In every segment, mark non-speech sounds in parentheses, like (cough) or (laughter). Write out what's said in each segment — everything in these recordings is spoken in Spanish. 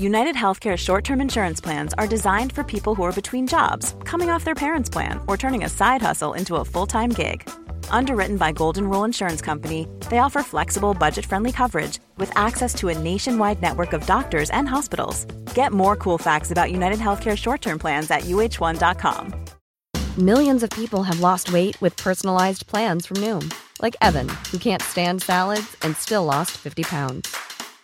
United Healthcare short term insurance plans are designed for people who are between jobs, coming off their parents' plan, or turning a side hustle into a full time gig. Underwritten by Golden Rule Insurance Company, they offer flexible, budget friendly coverage with access to a nationwide network of doctors and hospitals. Get more cool facts about United Healthcare short term plans at uh1.com. Millions of people have lost weight with personalized plans from Noom, like Evan, who can't stand salads and still lost 50 pounds.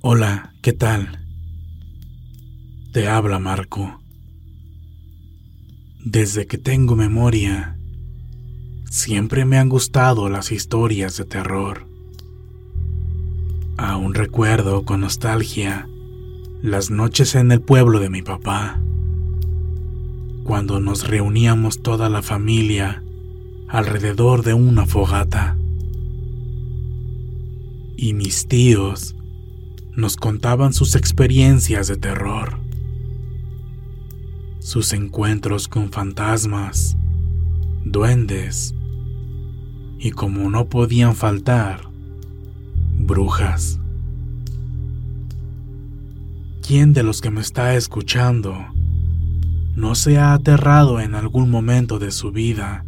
Hola, ¿qué tal? Te habla Marco. Desde que tengo memoria, siempre me han gustado las historias de terror. Aún recuerdo con nostalgia las noches en el pueblo de mi papá, cuando nos reuníamos toda la familia alrededor de una fogata. Y mis tíos nos contaban sus experiencias de terror, sus encuentros con fantasmas, duendes y como no podían faltar, brujas. ¿Quién de los que me está escuchando no se ha aterrado en algún momento de su vida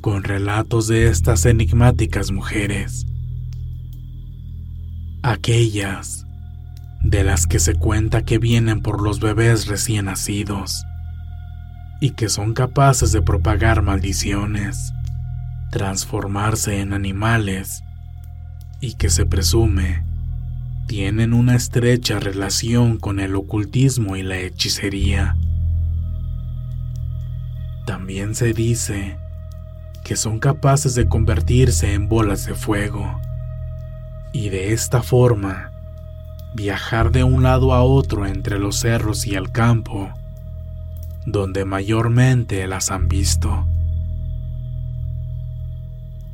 con relatos de estas enigmáticas mujeres? Aquellas de las que se cuenta que vienen por los bebés recién nacidos y que son capaces de propagar maldiciones, transformarse en animales y que se presume tienen una estrecha relación con el ocultismo y la hechicería. También se dice que son capaces de convertirse en bolas de fuego y de esta forma viajar de un lado a otro entre los cerros y el campo, donde mayormente las han visto.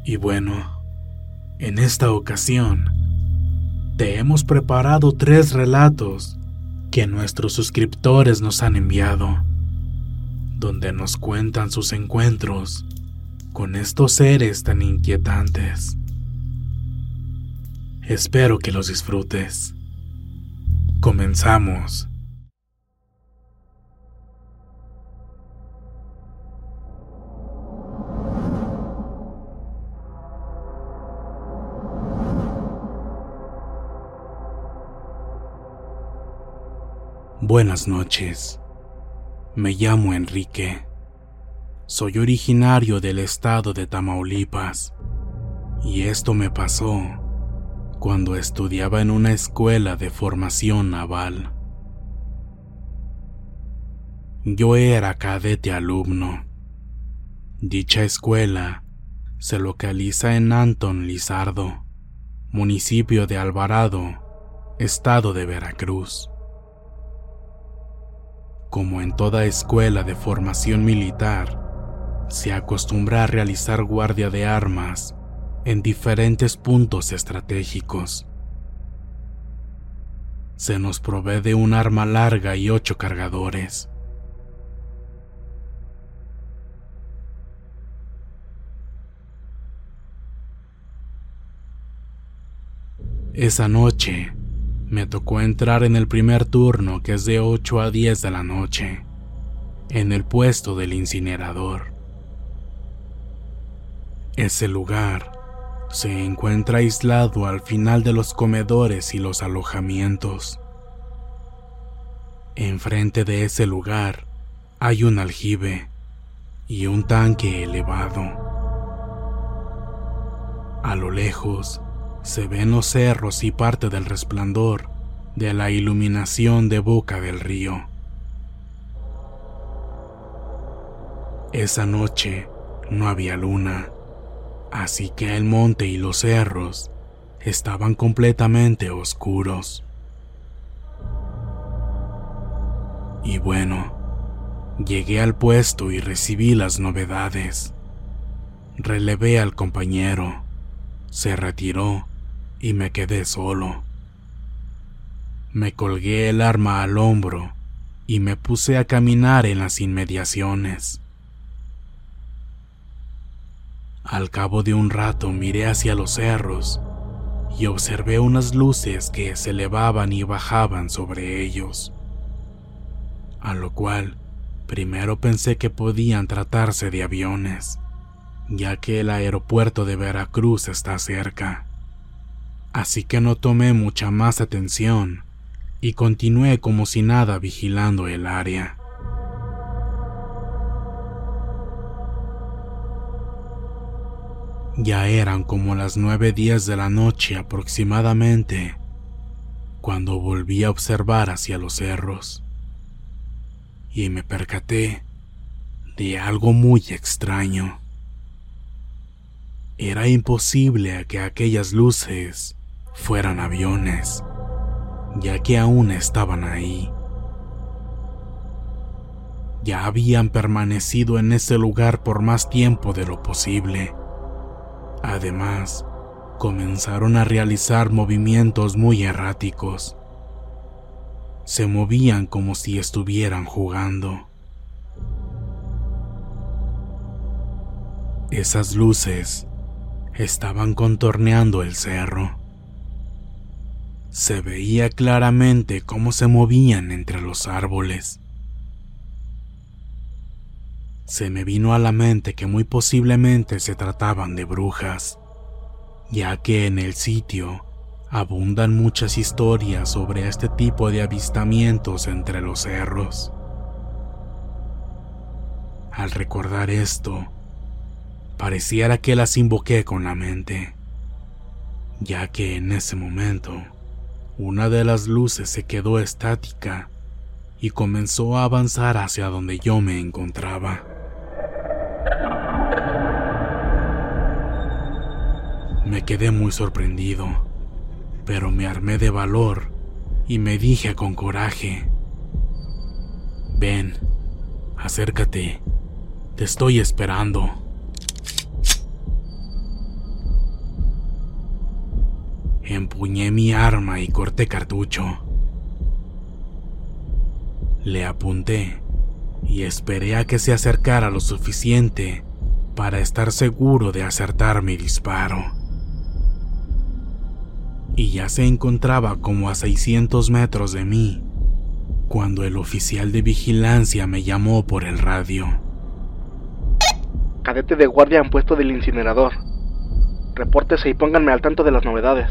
Y bueno, en esta ocasión, te hemos preparado tres relatos que nuestros suscriptores nos han enviado, donde nos cuentan sus encuentros con estos seres tan inquietantes. Espero que los disfrutes. Comenzamos. Buenas noches. Me llamo Enrique. Soy originario del estado de Tamaulipas. Y esto me pasó cuando estudiaba en una escuela de formación naval. Yo era cadete alumno. Dicha escuela se localiza en Anton Lizardo, municipio de Alvarado, estado de Veracruz. Como en toda escuela de formación militar, se acostumbra a realizar guardia de armas en diferentes puntos estratégicos. Se nos provee de un arma larga y ocho cargadores. Esa noche me tocó entrar en el primer turno que es de 8 a 10 de la noche, en el puesto del incinerador. Ese lugar se encuentra aislado al final de los comedores y los alojamientos. Enfrente de ese lugar hay un aljibe y un tanque elevado. A lo lejos se ven los cerros y parte del resplandor de la iluminación de boca del río. Esa noche no había luna así que el monte y los cerros estaban completamente oscuros. Y bueno, llegué al puesto y recibí las novedades. Relevé al compañero, se retiró y me quedé solo. Me colgué el arma al hombro y me puse a caminar en las inmediaciones. Al cabo de un rato miré hacia los cerros y observé unas luces que se elevaban y bajaban sobre ellos, a lo cual primero pensé que podían tratarse de aviones, ya que el aeropuerto de Veracruz está cerca. Así que no tomé mucha más atención y continué como si nada vigilando el área. Ya eran como las nueve días de la noche aproximadamente cuando volví a observar hacia los cerros y me percaté de algo muy extraño. Era imposible que aquellas luces fueran aviones, ya que aún estaban ahí. Ya habían permanecido en ese lugar por más tiempo de lo posible Además, comenzaron a realizar movimientos muy erráticos. Se movían como si estuvieran jugando. Esas luces estaban contorneando el cerro. Se veía claramente cómo se movían entre los árboles se me vino a la mente que muy posiblemente se trataban de brujas, ya que en el sitio abundan muchas historias sobre este tipo de avistamientos entre los cerros. Al recordar esto, pareciera que las invoqué con la mente, ya que en ese momento una de las luces se quedó estática y comenzó a avanzar hacia donde yo me encontraba. Me quedé muy sorprendido, pero me armé de valor y me dije con coraje, ven, acércate, te estoy esperando. Empuñé mi arma y corté cartucho. Le apunté y esperé a que se acercara lo suficiente para estar seguro de acertar mi disparo y ya se encontraba como a 600 metros de mí, cuando el oficial de vigilancia me llamó por el radio. Cadete de guardia en puesto del incinerador. Repórtese y pónganme al tanto de las novedades.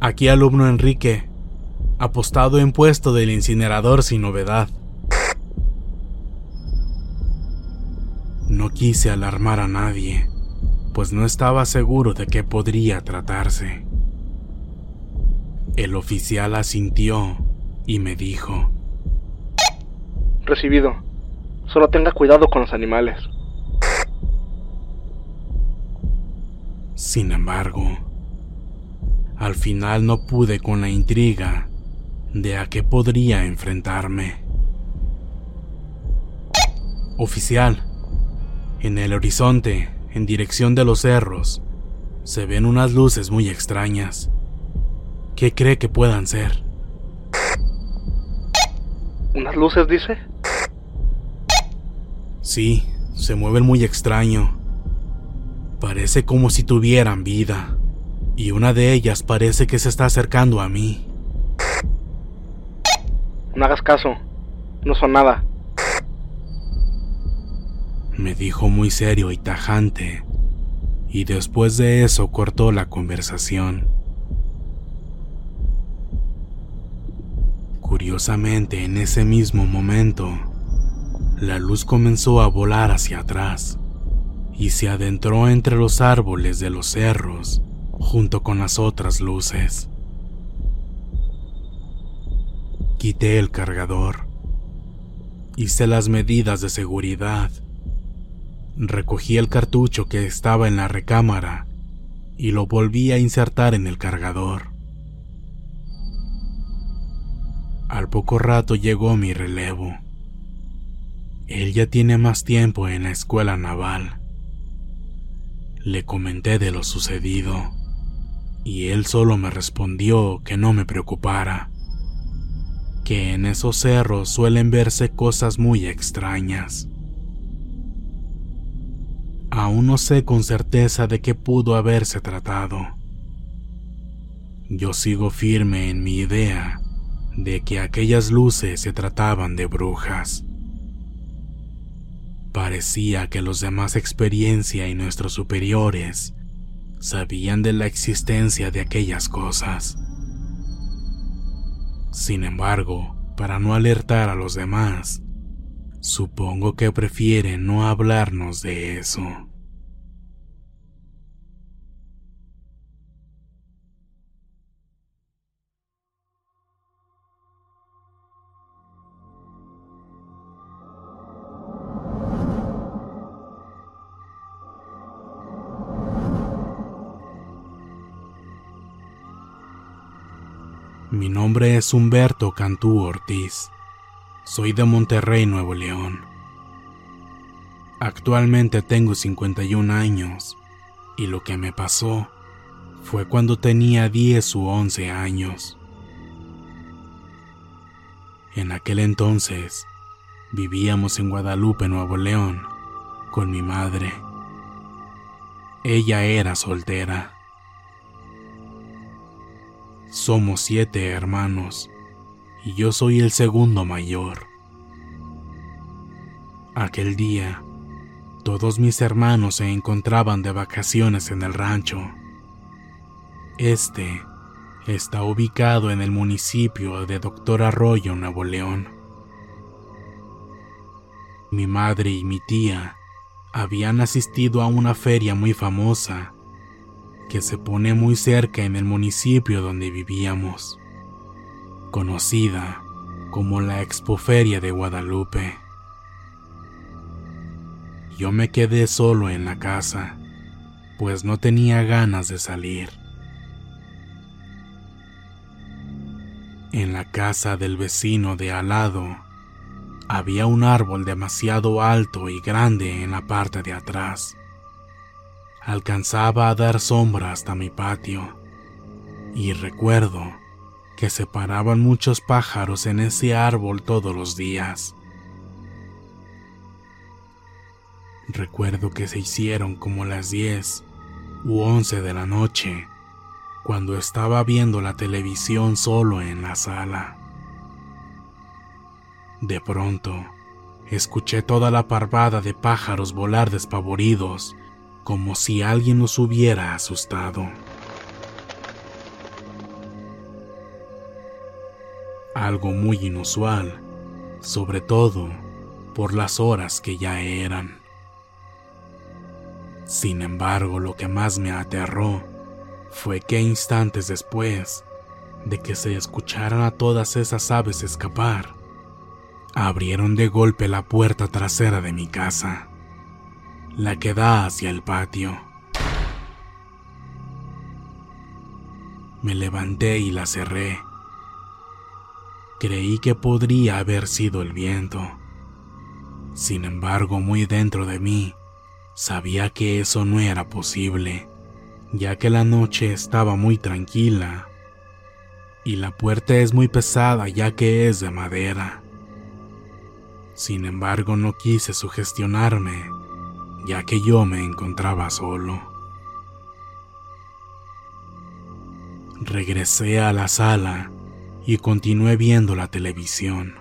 Aquí alumno Enrique, apostado en puesto del incinerador sin novedad. No quise alarmar a nadie pues no estaba seguro de qué podría tratarse. El oficial asintió y me dijo, Recibido. Solo tenga cuidado con los animales. Sin embargo, al final no pude con la intriga de a qué podría enfrentarme. Oficial, en el horizonte en dirección de los cerros, se ven unas luces muy extrañas. ¿Qué cree que puedan ser? ¿Unas luces, dice? Sí, se mueven muy extraño. Parece como si tuvieran vida y una de ellas parece que se está acercando a mí. No hagas caso, no son nada. Me dijo muy serio y tajante, y después de eso cortó la conversación. Curiosamente, en ese mismo momento, la luz comenzó a volar hacia atrás y se adentró entre los árboles de los cerros junto con las otras luces. Quité el cargador, hice las medidas de seguridad, recogí el cartucho que estaba en la recámara y lo volví a insertar en el cargador. Al poco rato llegó mi relevo. Él ya tiene más tiempo en la escuela naval. Le comenté de lo sucedido y él solo me respondió que no me preocupara, que en esos cerros suelen verse cosas muy extrañas. Aún no sé con certeza de qué pudo haberse tratado. Yo sigo firme en mi idea de que aquellas luces se trataban de brujas. Parecía que los demás experiencia y nuestros superiores sabían de la existencia de aquellas cosas. Sin embargo, para no alertar a los demás, supongo que prefieren no hablarnos de eso. Mi nombre es Humberto Cantú Ortiz. Soy de Monterrey, Nuevo León. Actualmente tengo 51 años y lo que me pasó fue cuando tenía 10 u 11 años. En aquel entonces vivíamos en Guadalupe, Nuevo León, con mi madre. Ella era soltera. Somos siete hermanos y yo soy el segundo mayor. Aquel día, todos mis hermanos se encontraban de vacaciones en el rancho. Este está ubicado en el municipio de Doctor Arroyo, Nuevo León. Mi madre y mi tía habían asistido a una feria muy famosa que se pone muy cerca en el municipio donde vivíamos, conocida como la Expoferia de Guadalupe. Yo me quedé solo en la casa, pues no tenía ganas de salir. En la casa del vecino de al lado había un árbol demasiado alto y grande en la parte de atrás alcanzaba a dar sombra hasta mi patio, y recuerdo que se paraban muchos pájaros en ese árbol todos los días. Recuerdo que se hicieron como las 10 u 11 de la noche, cuando estaba viendo la televisión solo en la sala. De pronto, escuché toda la parvada de pájaros volar despavoridos como si alguien nos hubiera asustado. Algo muy inusual, sobre todo por las horas que ya eran. Sin embargo, lo que más me aterró fue que instantes después de que se escucharan a todas esas aves escapar, abrieron de golpe la puerta trasera de mi casa la que da hacia el patio. Me levanté y la cerré. Creí que podría haber sido el viento. Sin embargo, muy dentro de mí, sabía que eso no era posible, ya que la noche estaba muy tranquila y la puerta es muy pesada ya que es de madera. Sin embargo, no quise sugestionarme ya que yo me encontraba solo. Regresé a la sala y continué viendo la televisión.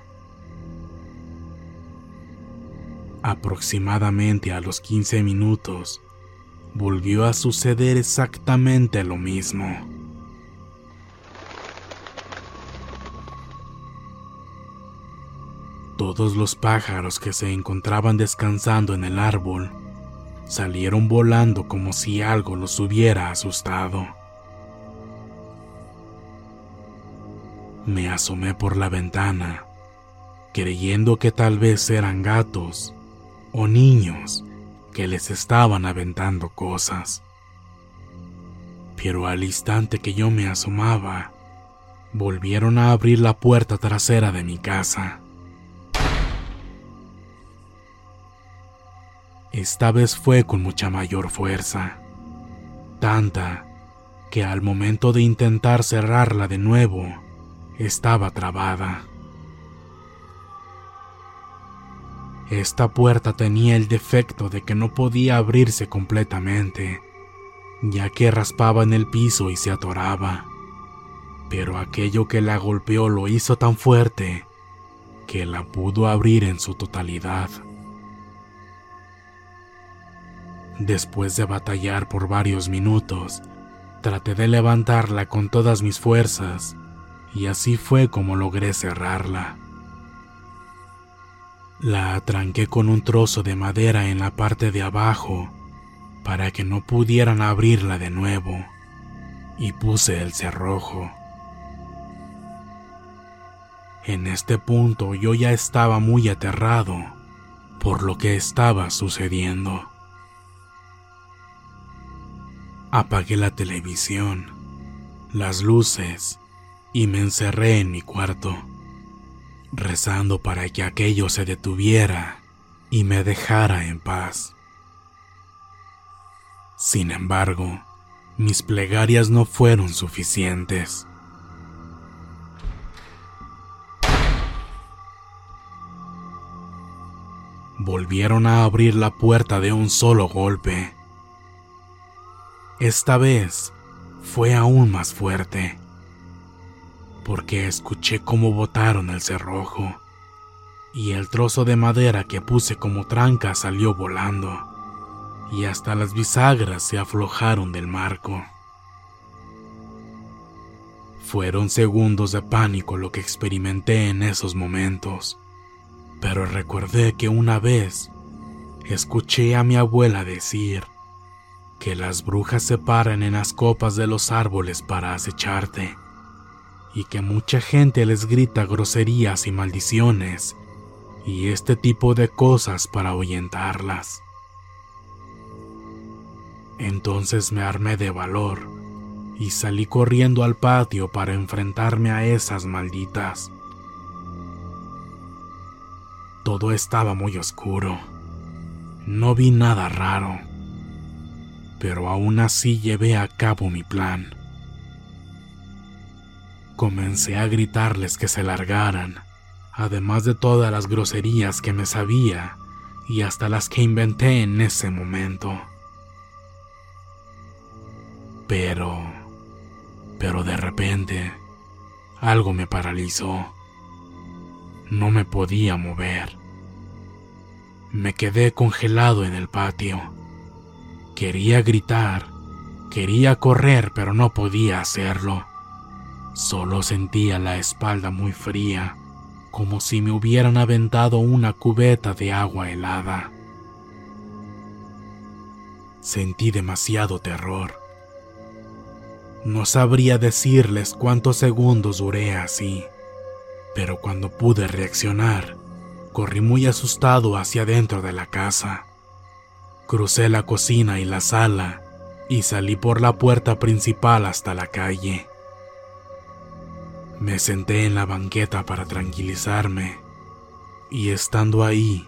Aproximadamente a los 15 minutos, volvió a suceder exactamente lo mismo. Todos los pájaros que se encontraban descansando en el árbol salieron volando como si algo los hubiera asustado. Me asomé por la ventana, creyendo que tal vez eran gatos o niños que les estaban aventando cosas. Pero al instante que yo me asomaba, volvieron a abrir la puerta trasera de mi casa. Esta vez fue con mucha mayor fuerza, tanta que al momento de intentar cerrarla de nuevo, estaba trabada. Esta puerta tenía el defecto de que no podía abrirse completamente, ya que raspaba en el piso y se atoraba. Pero aquello que la golpeó lo hizo tan fuerte que la pudo abrir en su totalidad. Después de batallar por varios minutos, traté de levantarla con todas mis fuerzas y así fue como logré cerrarla. La atranqué con un trozo de madera en la parte de abajo para que no pudieran abrirla de nuevo y puse el cerrojo. En este punto yo ya estaba muy aterrado por lo que estaba sucediendo. Apagué la televisión, las luces y me encerré en mi cuarto, rezando para que aquello se detuviera y me dejara en paz. Sin embargo, mis plegarias no fueron suficientes. Volvieron a abrir la puerta de un solo golpe esta vez fue aún más fuerte, porque escuché cómo botaron el cerrojo y el trozo de madera que puse como tranca salió volando y hasta las bisagras se aflojaron del marco. Fueron segundos de pánico lo que experimenté en esos momentos, pero recordé que una vez escuché a mi abuela decir que las brujas se paran en las copas de los árboles para acecharte, y que mucha gente les grita groserías y maldiciones, y este tipo de cosas para ahuyentarlas. Entonces me armé de valor y salí corriendo al patio para enfrentarme a esas malditas. Todo estaba muy oscuro. No vi nada raro pero aún así llevé a cabo mi plan. Comencé a gritarles que se largaran, además de todas las groserías que me sabía y hasta las que inventé en ese momento. Pero, pero de repente, algo me paralizó. No me podía mover. Me quedé congelado en el patio Quería gritar, quería correr, pero no podía hacerlo. Solo sentía la espalda muy fría, como si me hubieran aventado una cubeta de agua helada. Sentí demasiado terror. No sabría decirles cuántos segundos duré así, pero cuando pude reaccionar, corrí muy asustado hacia dentro de la casa. Crucé la cocina y la sala y salí por la puerta principal hasta la calle. Me senté en la banqueta para tranquilizarme y estando ahí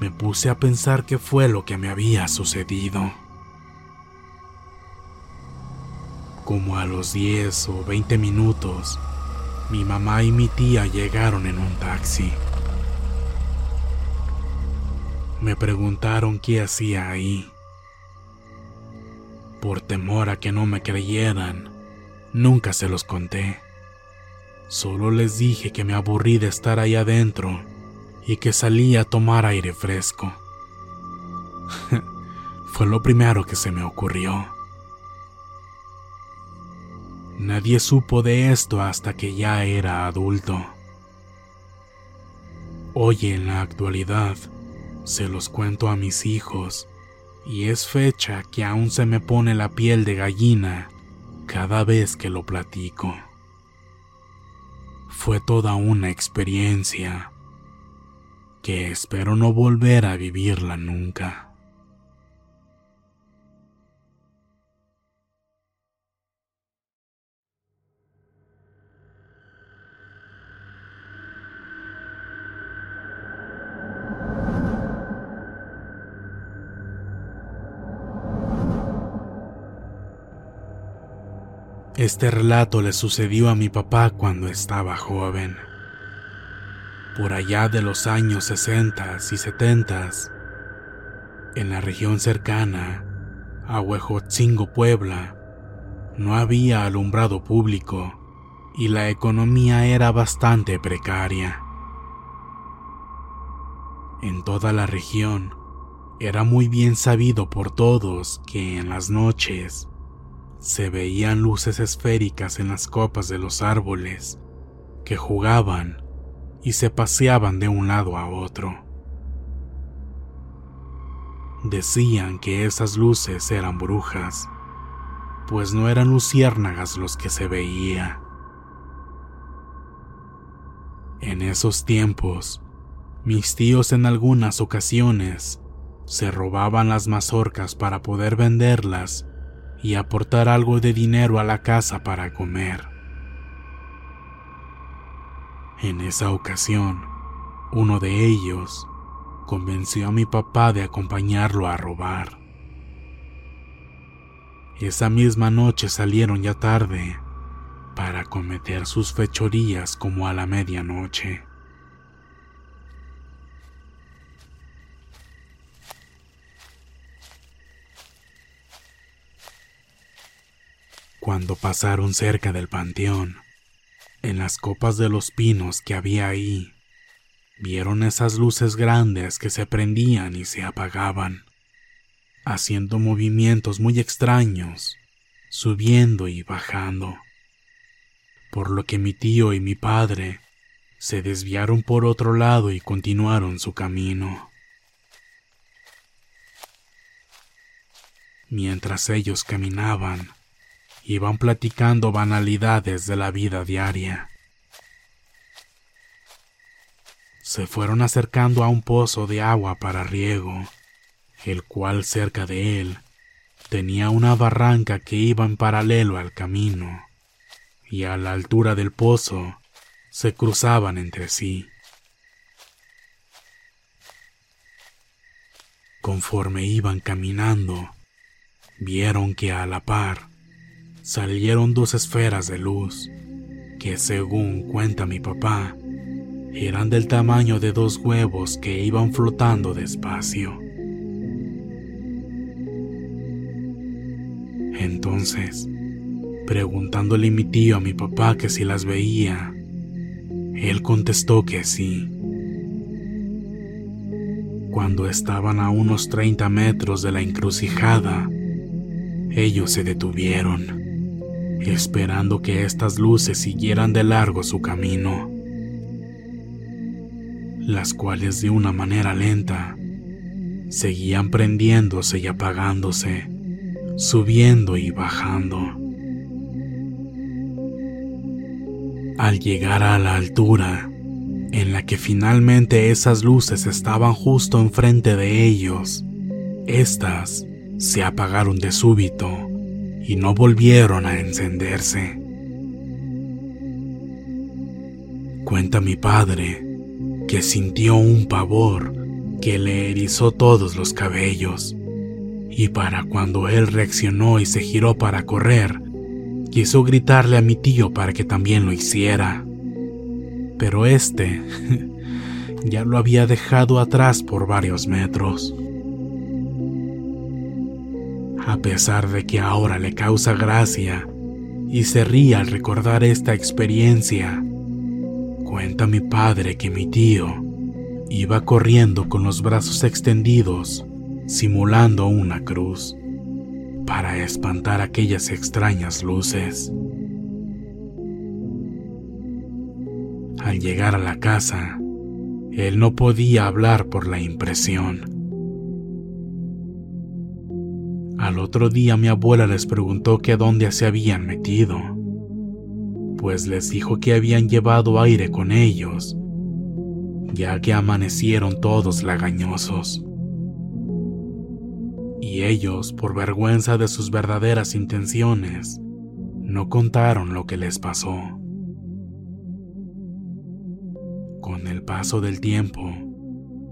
me puse a pensar qué fue lo que me había sucedido. Como a los 10 o 20 minutos, mi mamá y mi tía llegaron en un taxi. Me preguntaron qué hacía ahí. Por temor a que no me creyeran, Nunca se los conté. Solo les dije que me aburrí de estar ahí adentro y que salí a tomar aire fresco. (laughs) Fue lo primero que se me ocurrió. Nadie supo de esto hasta que ya era adulto. Hoy en la actualidad se los cuento a mis hijos y es fecha que aún se me pone la piel de gallina cada vez que lo platico. Fue toda una experiencia que espero no volver a vivirla nunca. Este relato le sucedió a mi papá cuando estaba joven. Por allá de los años 60 y 70, en la región cercana a Huejotzingo, Puebla, no había alumbrado público y la economía era bastante precaria. En toda la región era muy bien sabido por todos que en las noches se veían luces esféricas en las copas de los árboles que jugaban y se paseaban de un lado a otro. Decían que esas luces eran brujas, pues no eran luciérnagas los que se veía. En esos tiempos, mis tíos en algunas ocasiones se robaban las mazorcas para poder venderlas y aportar algo de dinero a la casa para comer. En esa ocasión, uno de ellos convenció a mi papá de acompañarlo a robar. Esa misma noche salieron ya tarde para cometer sus fechorías como a la medianoche. Cuando pasaron cerca del panteón, en las copas de los pinos que había ahí, vieron esas luces grandes que se prendían y se apagaban, haciendo movimientos muy extraños, subiendo y bajando. Por lo que mi tío y mi padre se desviaron por otro lado y continuaron su camino. Mientras ellos caminaban, iban platicando banalidades de la vida diaria. Se fueron acercando a un pozo de agua para riego, el cual cerca de él tenía una barranca que iba en paralelo al camino, y a la altura del pozo se cruzaban entre sí. Conforme iban caminando, vieron que a la par salieron dos esferas de luz que según cuenta mi papá, eran del tamaño de dos huevos que iban flotando despacio. Entonces, preguntándole mi tío a mi papá que si las veía, él contestó que sí. Cuando estaban a unos 30 metros de la encrucijada, ellos se detuvieron esperando que estas luces siguieran de largo su camino, las cuales de una manera lenta seguían prendiéndose y apagándose, subiendo y bajando. Al llegar a la altura, en la que finalmente esas luces estaban justo enfrente de ellos, estas se apagaron de súbito y no volvieron a encenderse. Cuenta mi padre que sintió un pavor que le erizó todos los cabellos, y para cuando él reaccionó y se giró para correr, quiso gritarle a mi tío para que también lo hiciera. Pero este (laughs) ya lo había dejado atrás por varios metros a pesar de que ahora le causa gracia y se ríe al recordar esta experiencia. Cuenta mi padre que mi tío iba corriendo con los brazos extendidos, simulando una cruz, para espantar aquellas extrañas luces. Al llegar a la casa, él no podía hablar por la impresión. Al otro día mi abuela les preguntó que a dónde se habían metido, pues les dijo que habían llevado aire con ellos, ya que amanecieron todos lagañosos. Y ellos, por vergüenza de sus verdaderas intenciones, no contaron lo que les pasó. Con el paso del tiempo,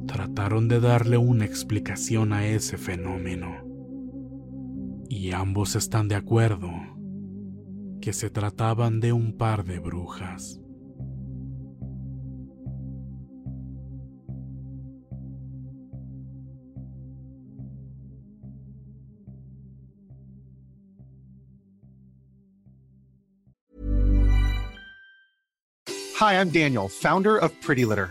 trataron de darle una explicación a ese fenómeno y ambos están de acuerdo que se trataban de un par de brujas. Hi, I'm Daniel, founder of Pretty Litter.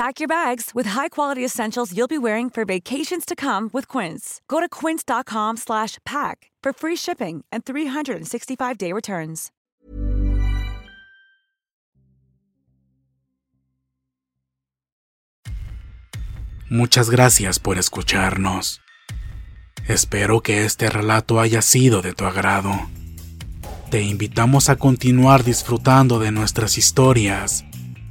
Pack your bags with high-quality essentials you'll be wearing for vacations to come with Quince. Go to quince.com slash pack for free shipping and 365-day returns. Muchas gracias por escucharnos. Espero que este relato haya sido de tu agrado. Te invitamos a continuar disfrutando de nuestras historias